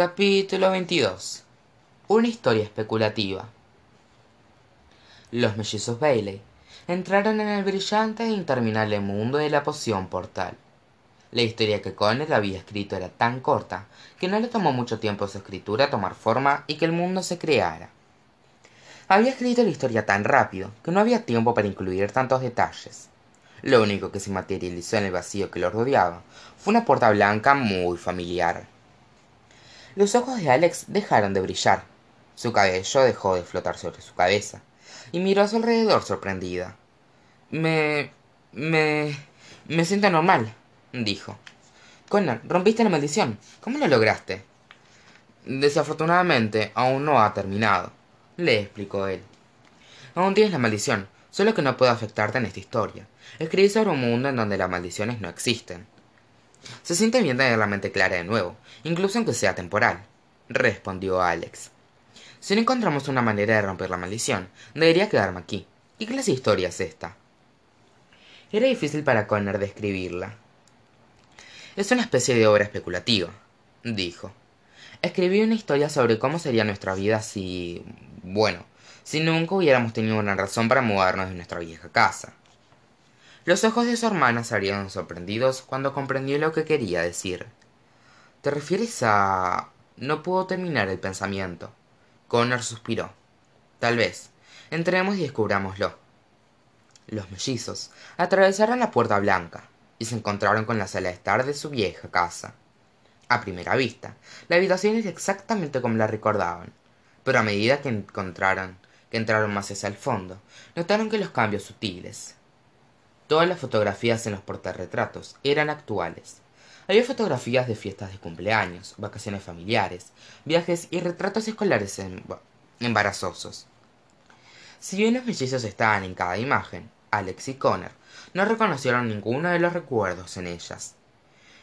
capítulo 22 una historia especulativa. Los mellizos bailey entraron en el brillante e interminable mundo de la poción portal. La historia que Connor había escrito era tan corta que no le tomó mucho tiempo su escritura tomar forma y que el mundo se creara. Había escrito la historia tan rápido que no había tiempo para incluir tantos detalles. Lo único que se materializó en el vacío que lo rodeaba fue una puerta blanca muy familiar los ojos de alex dejaron de brillar. Su cabello dejó de flotar sobre su cabeza y miró a su alrededor sorprendida. Me me me siento normal dijo. Connor rompiste la maldición. Cómo lo lograste desafortunadamente aún no ha terminado le explicó él. Aún tienes la maldición solo que no puedo afectarte en esta historia. Escribí sobre un mundo en donde las maldiciones no existen se siente bien tener la mente clara de nuevo incluso aunque sea temporal respondió alex. Si no encontramos una manera de romper la maldición debería quedarme aquí. Qué clase de historia es esta era difícil para connor describirla. Es una especie de obra especulativa dijo. Escribí una historia sobre cómo sería nuestra vida si bueno si nunca hubiéramos tenido una razón para mudarnos de nuestra vieja casa los ojos de su hermana se abrieron sorprendidos cuando comprendió lo que quería decir. Te refieres a no pudo terminar el pensamiento connor suspiró. Tal vez. Entremos y descubrámoslo. Los mellizos atravesaron la puerta blanca y se encontraron con la sala de estar de su vieja casa. A primera vista la habitación era exactamente como la recordaban pero a medida que encontraron que entraron más hacia el fondo notaron que los cambios sutiles todas las fotografías en los portarretratos eran actuales. Había fotografías de fiestas de cumpleaños vacaciones familiares viajes y retratos escolares embarazosos. Si bien los mellizos estaban en cada imagen alex y connor no reconocieron ninguno de los recuerdos en ellas.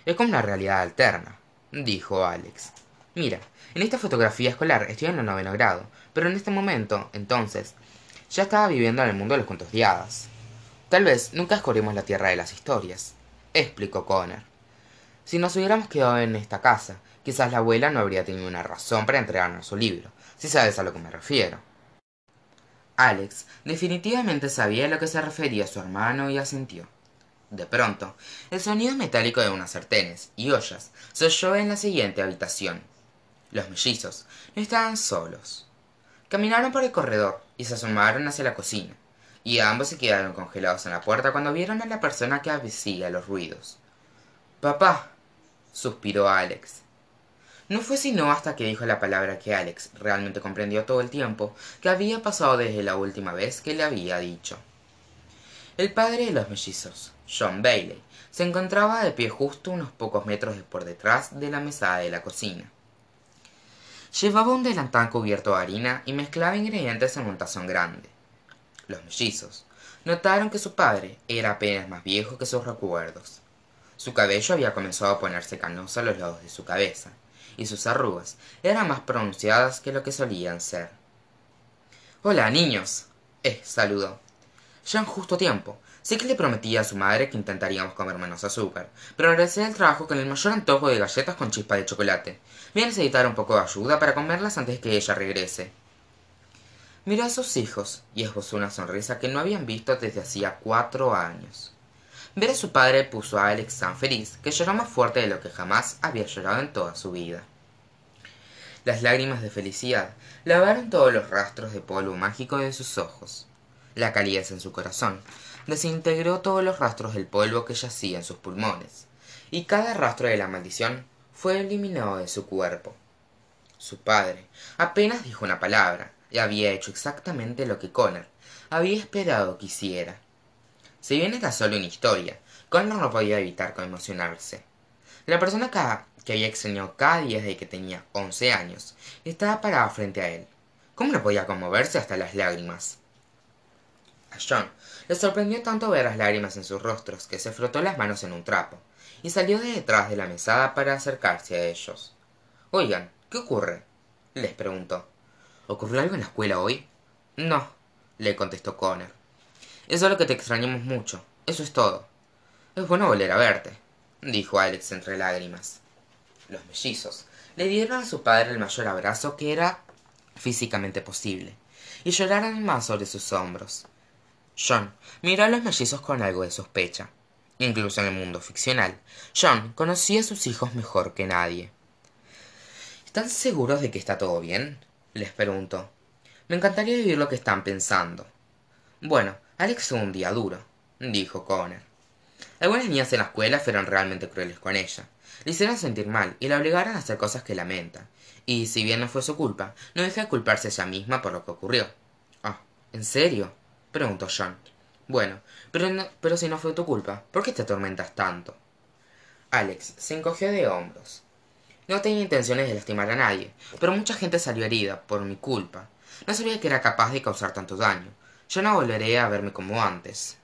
Es como una realidad alterna dijo alex. Mira en esta fotografía escolar estoy en el noveno grado pero en este momento entonces ya estaba viviendo en el mundo de los cuentos de hadas tal vez nunca descubrimos la tierra de las historias explicó connor si nos hubiéramos quedado en esta casa quizás la abuela no habría tenido una razón para entregarnos su libro si sabes a lo que me refiero. Alex definitivamente sabía a lo que se refería su hermano y asintió. De pronto el sonido metálico de unas sartenes y ollas se oyó en la siguiente habitación. Los mellizos no estaban solos. Caminaron por el corredor y se asomaron hacia la cocina y ambos se quedaron congelados en la puerta cuando vieron a la persona que hacía los ruidos. Papá suspiró alex. No fue sino hasta que dijo la palabra que alex realmente comprendió todo el tiempo que había pasado desde la última vez que le había dicho. El padre de los mellizos john bailey se encontraba de pie justo unos pocos metros por detrás de la mesada de la cocina. Llevaba un delantal cubierto de harina y mezclaba ingredientes en un tazón grande los mellizos. Notaron que su padre era apenas más viejo que sus recuerdos. Su cabello había comenzado a ponerse canoso a los lados de su cabeza y sus arrugas eran más pronunciadas que lo que solían ser. Hola niños eh saludó. Ya en justo tiempo sé que le prometí a su madre que intentaríamos comer menos azúcar pero regresé del trabajo con el mayor antojo de galletas con chispa de chocolate. Voy a necesitar un poco de ayuda para comerlas antes que ella regrese miró a sus hijos y esbozó una sonrisa que no habían visto desde hacía cuatro años. Ver a su padre puso a alex tan feliz que lloró más fuerte de lo que jamás había llorado en toda su vida. Las lágrimas de felicidad lavaron todos los rastros de polvo mágico de sus ojos. La calidez en su corazón desintegró todos los rastros del polvo que yacía en sus pulmones y cada rastro de la maldición fue eliminado de su cuerpo. Su padre apenas dijo una palabra había hecho exactamente lo que connor había esperado que hiciera. Si bien era solo una historia connor no podía evitar conmocionarse. La persona que había extrañado cada día desde que tenía once años estaba parada frente a él. Cómo no podía conmoverse hasta las lágrimas a john le sorprendió tanto ver las lágrimas en sus rostros que se frotó las manos en un trapo y salió de detrás de la mesada para acercarse a ellos. Oigan qué ocurre les preguntó ocurrió algo en la escuela hoy no le contestó connor es solo que te extrañamos mucho eso es todo es bueno volver a verte dijo alex entre lágrimas los mellizos le dieron a su padre el mayor abrazo que era físicamente posible, y lloraron más sobre sus hombros. John miró a los mellizos con algo de sospecha. Incluso en el mundo ficcional, John conocía a sus hijos mejor que nadie. ¿Están seguros de que está todo bien? Les preguntó. Me encantaría vivir lo que están pensando. Bueno, Alex fue un día duro, dijo Connor. Algunas niñas en la escuela fueron realmente crueles con ella. Le hicieron sentir mal y la obligaron a hacer cosas que lamenta. Y si bien no fue su culpa, no deja de culparse ella misma por lo que ocurrió. Ah, ¿en serio? preguntó John. Bueno, pero, pero si no fue tu culpa, ¿por qué te atormentas tanto? Alex se encogió de hombros. No tenía intenciones de lastimar a nadie, pero mucha gente salió herida por mi culpa. No sabía que era capaz de causar tanto daño. Yo no volveré a verme como antes.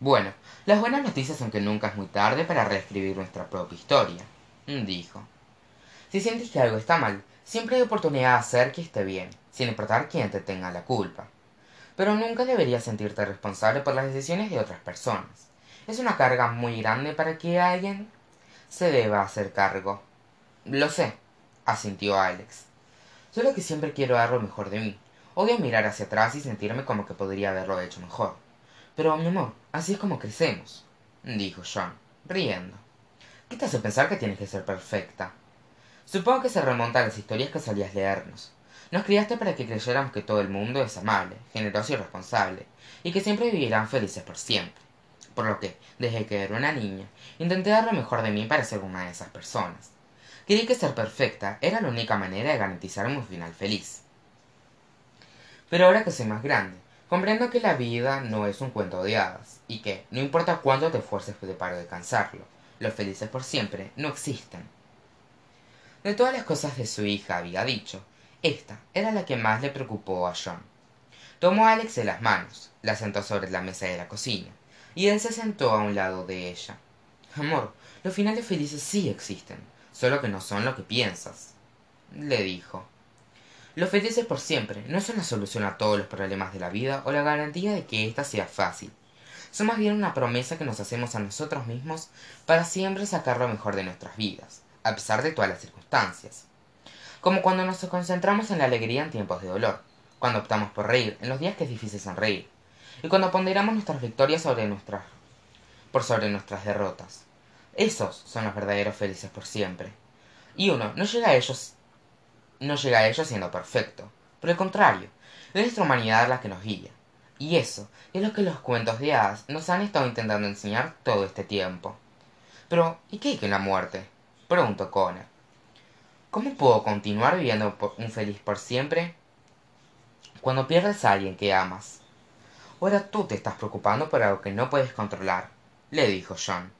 Bueno, las buenas noticias son que nunca es muy tarde para reescribir nuestra propia historia, dijo. Si sientes que algo está mal, siempre hay oportunidad de hacer que esté bien, sin importar quién te tenga la culpa. Pero nunca deberías sentirte responsable por las decisiones de otras personas. Es una carga muy grande para que alguien se deba hacer cargo. Lo sé, asintió Alex. Solo que siempre quiero dar lo mejor de mí. Odio mirar hacia atrás y sentirme como que podría haberlo hecho mejor. Pero, mi amor, así es como crecemos, dijo John, riendo. ¿Qué te hace pensar que tienes que ser perfecta? Supongo que se remonta a las historias que solías leernos. Nos criaste para que creyéramos que todo el mundo es amable, generoso y responsable, y que siempre vivirán felices por siempre. Por lo que, desde que era una niña, intenté dar lo mejor de mí para ser una de esas personas. Creí que ser perfecta era la única manera de garantizarme un final feliz. Pero ahora que soy más grande, comprendo que la vida no es un cuento de hadas, y que, no importa cuánto te esfuerces para alcanzarlo, los felices por siempre no existen. De todas las cosas de su hija había dicho, esta era la que más le preocupó a John. Tomó a Alex de las manos, la sentó sobre la mesa de la cocina, y él se sentó a un lado de ella. Amor, los finales felices sí existen, solo que no son lo que piensas, le dijo. Los felices por siempre no son la solución a todos los problemas de la vida o la garantía de que ésta sea fácil. Son más bien una promesa que nos hacemos a nosotros mismos para siempre sacar lo mejor de nuestras vidas, a pesar de todas las circunstancias. Como cuando nos concentramos en la alegría en tiempos de dolor, cuando optamos por reír en los días que es difícil sonreír, y cuando ponderamos nuestras victorias sobre nuestras, por sobre nuestras derrotas. Esos son los verdaderos felices por siempre. Y uno no llega a ellos no llega a ellos siendo perfecto. Por el contrario, es nuestra humanidad la que nos guía. Y eso es lo que los cuentos de hadas nos han estado intentando enseñar todo este tiempo. Pero, ¿y qué hay con la muerte? preguntó Connor. ¿Cómo puedo continuar viviendo un feliz por siempre cuando pierdes a alguien que amas? Ahora tú te estás preocupando por algo que no puedes controlar, le dijo John.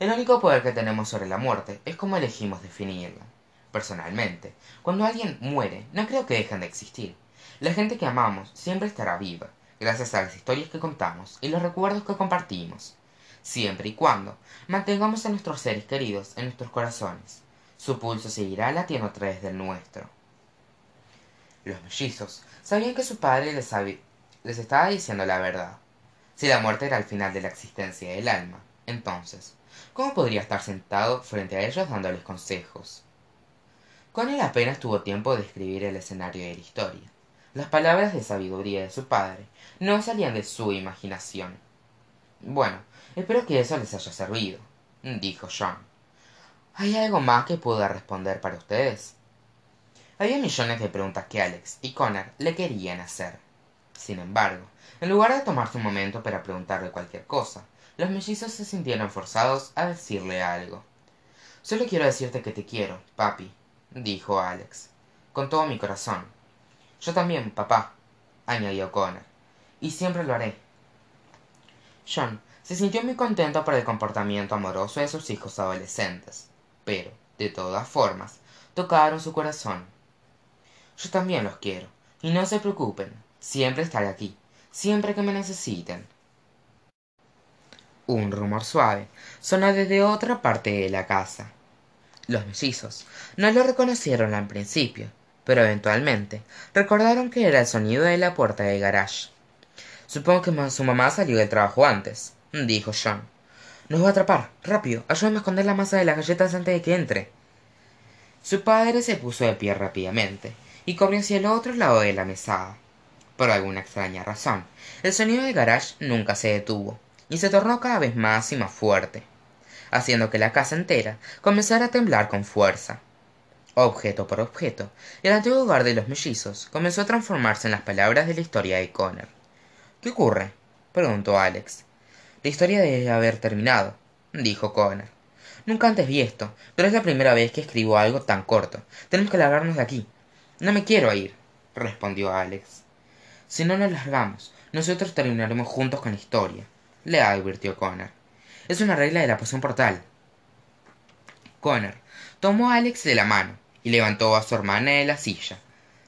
El único poder que tenemos sobre la muerte es cómo elegimos definirla. Personalmente, cuando alguien muere, no creo que dejen de existir. La gente que amamos siempre estará viva, gracias a las historias que contamos y los recuerdos que compartimos, siempre y cuando mantengamos a nuestros seres queridos en nuestros corazones. Su pulso seguirá latiendo a través del nuestro. Los mellizos sabían que su padre les, les estaba diciendo la verdad. Si la muerte era el final de la existencia del alma, entonces, ¿Cómo podría estar sentado frente a ellos dándoles consejos? Con él apenas tuvo tiempo de escribir el escenario de la historia. Las palabras de sabiduría de su padre no salían de su imaginación. Bueno, espero que eso les haya servido, dijo John. ¿Hay algo más que pueda responder para ustedes? Había millones de preguntas que Alex y Connor le querían hacer. Sin embargo, en lugar de tomarse un momento para preguntarle cualquier cosa, los mellizos se sintieron forzados a decirle algo. Solo quiero decirte que te quiero, papi, dijo Alex, con todo mi corazón. Yo también, papá, añadió Connor, y siempre lo haré. John se sintió muy contento por el comportamiento amoroso de sus hijos adolescentes, pero, de todas formas, tocaron su corazón. Yo también los quiero, y no se preocupen, siempre estaré aquí, siempre que me necesiten. Un rumor suave sonó desde otra parte de la casa. Los mellizos no lo reconocieron al principio, pero eventualmente recordaron que era el sonido de la puerta del garage. Supongo que su mamá salió del trabajo antes, dijo John. Nos va a atrapar. Rápido, ayúdame a esconder la masa de las galletas antes de que entre. su padre se puso de pie rápidamente y corrió hacia el otro lado de la mesada por alguna extraña razón el sonido del garage nunca se detuvo y se tornó cada vez más y más fuerte haciendo que la casa entera comenzara a temblar con fuerza. Objeto por objeto el antiguo hogar de los mellizos comenzó a transformarse en las palabras de la historia de Connor qué ocurre preguntó Alex. La historia debe haber terminado dijo Connor nunca antes vi esto pero es la primera vez que escribo algo tan corto. Tenemos que largarnos de aquí. No me quiero ir respondió Alex. Si no nos largamos nosotros terminaremos juntos con la historia le advirtió Connor. Es una regla de la poción portal. Connor tomó a Alex de la mano y levantó a su hermana de la silla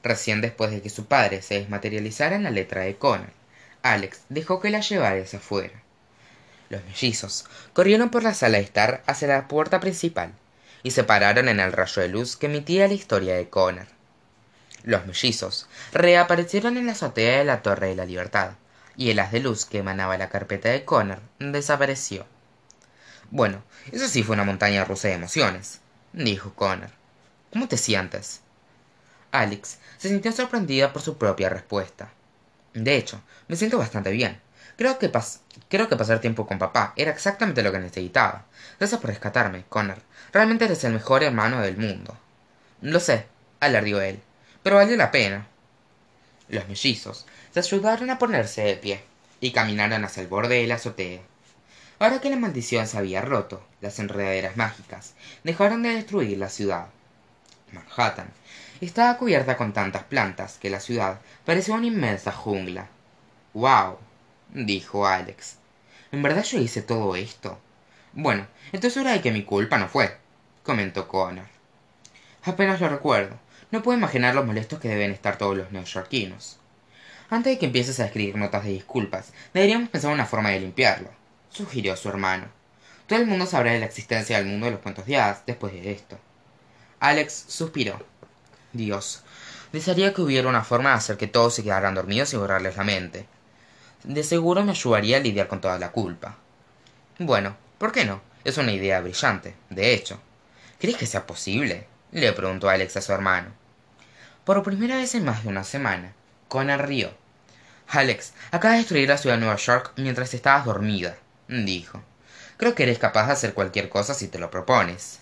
recién después de que su padre se desmaterializara en la letra de Connor. Alex dejó que la llevara hacia afuera. Los mellizos corrieron por la sala de estar hacia la puerta principal y se pararon en el rayo de luz que emitía la historia de Connor. Los mellizos reaparecieron en la azotea de la torre de la libertad y el haz de luz que emanaba la carpeta de Connor desapareció. Bueno eso sí fue una montaña rusa de emociones dijo Connor. Cómo te sientes Alex se sintió sorprendida por su propia respuesta. De hecho me siento bastante bien. Creo que, creo que pasar tiempo con papá era exactamente lo que necesitaba. Gracias por rescatarme connor. Realmente eres el mejor hermano del mundo. Lo sé alardió él pero valió la pena. Los mellizos se ayudaron a ponerse de pie y caminaron hacia el borde de la azotea. Ahora que la maldición se había roto las enredaderas mágicas dejaron de destruir la ciudad. Manhattan estaba cubierta con tantas plantas que la ciudad parecía una inmensa jungla. Wow dijo alex. En verdad yo hice todo esto bueno estoy segura de que mi culpa no fue comentó connor. Apenas lo recuerdo. No puedo imaginar lo molestos que deben estar todos los neoyorquinos antes de que empieces a escribir notas de disculpas deberíamos pensar una forma de limpiarlo sugirió su hermano. Todo el mundo sabrá de la existencia del mundo de los cuentos de después de esto. Alex suspiró. Dios desearía que hubiera una forma de hacer que todos se quedaran dormidos y borrarles la mente. De seguro me ayudaría a lidiar con toda la culpa. Bueno por qué no es una idea brillante de hecho. Crees que sea posible le preguntó alex a su hermano. Por primera vez en más de una semana Conan rió alex acabas de destruir la ciudad de nueva york mientras estabas dormida dijo. Creo que eres capaz de hacer cualquier cosa si te lo propones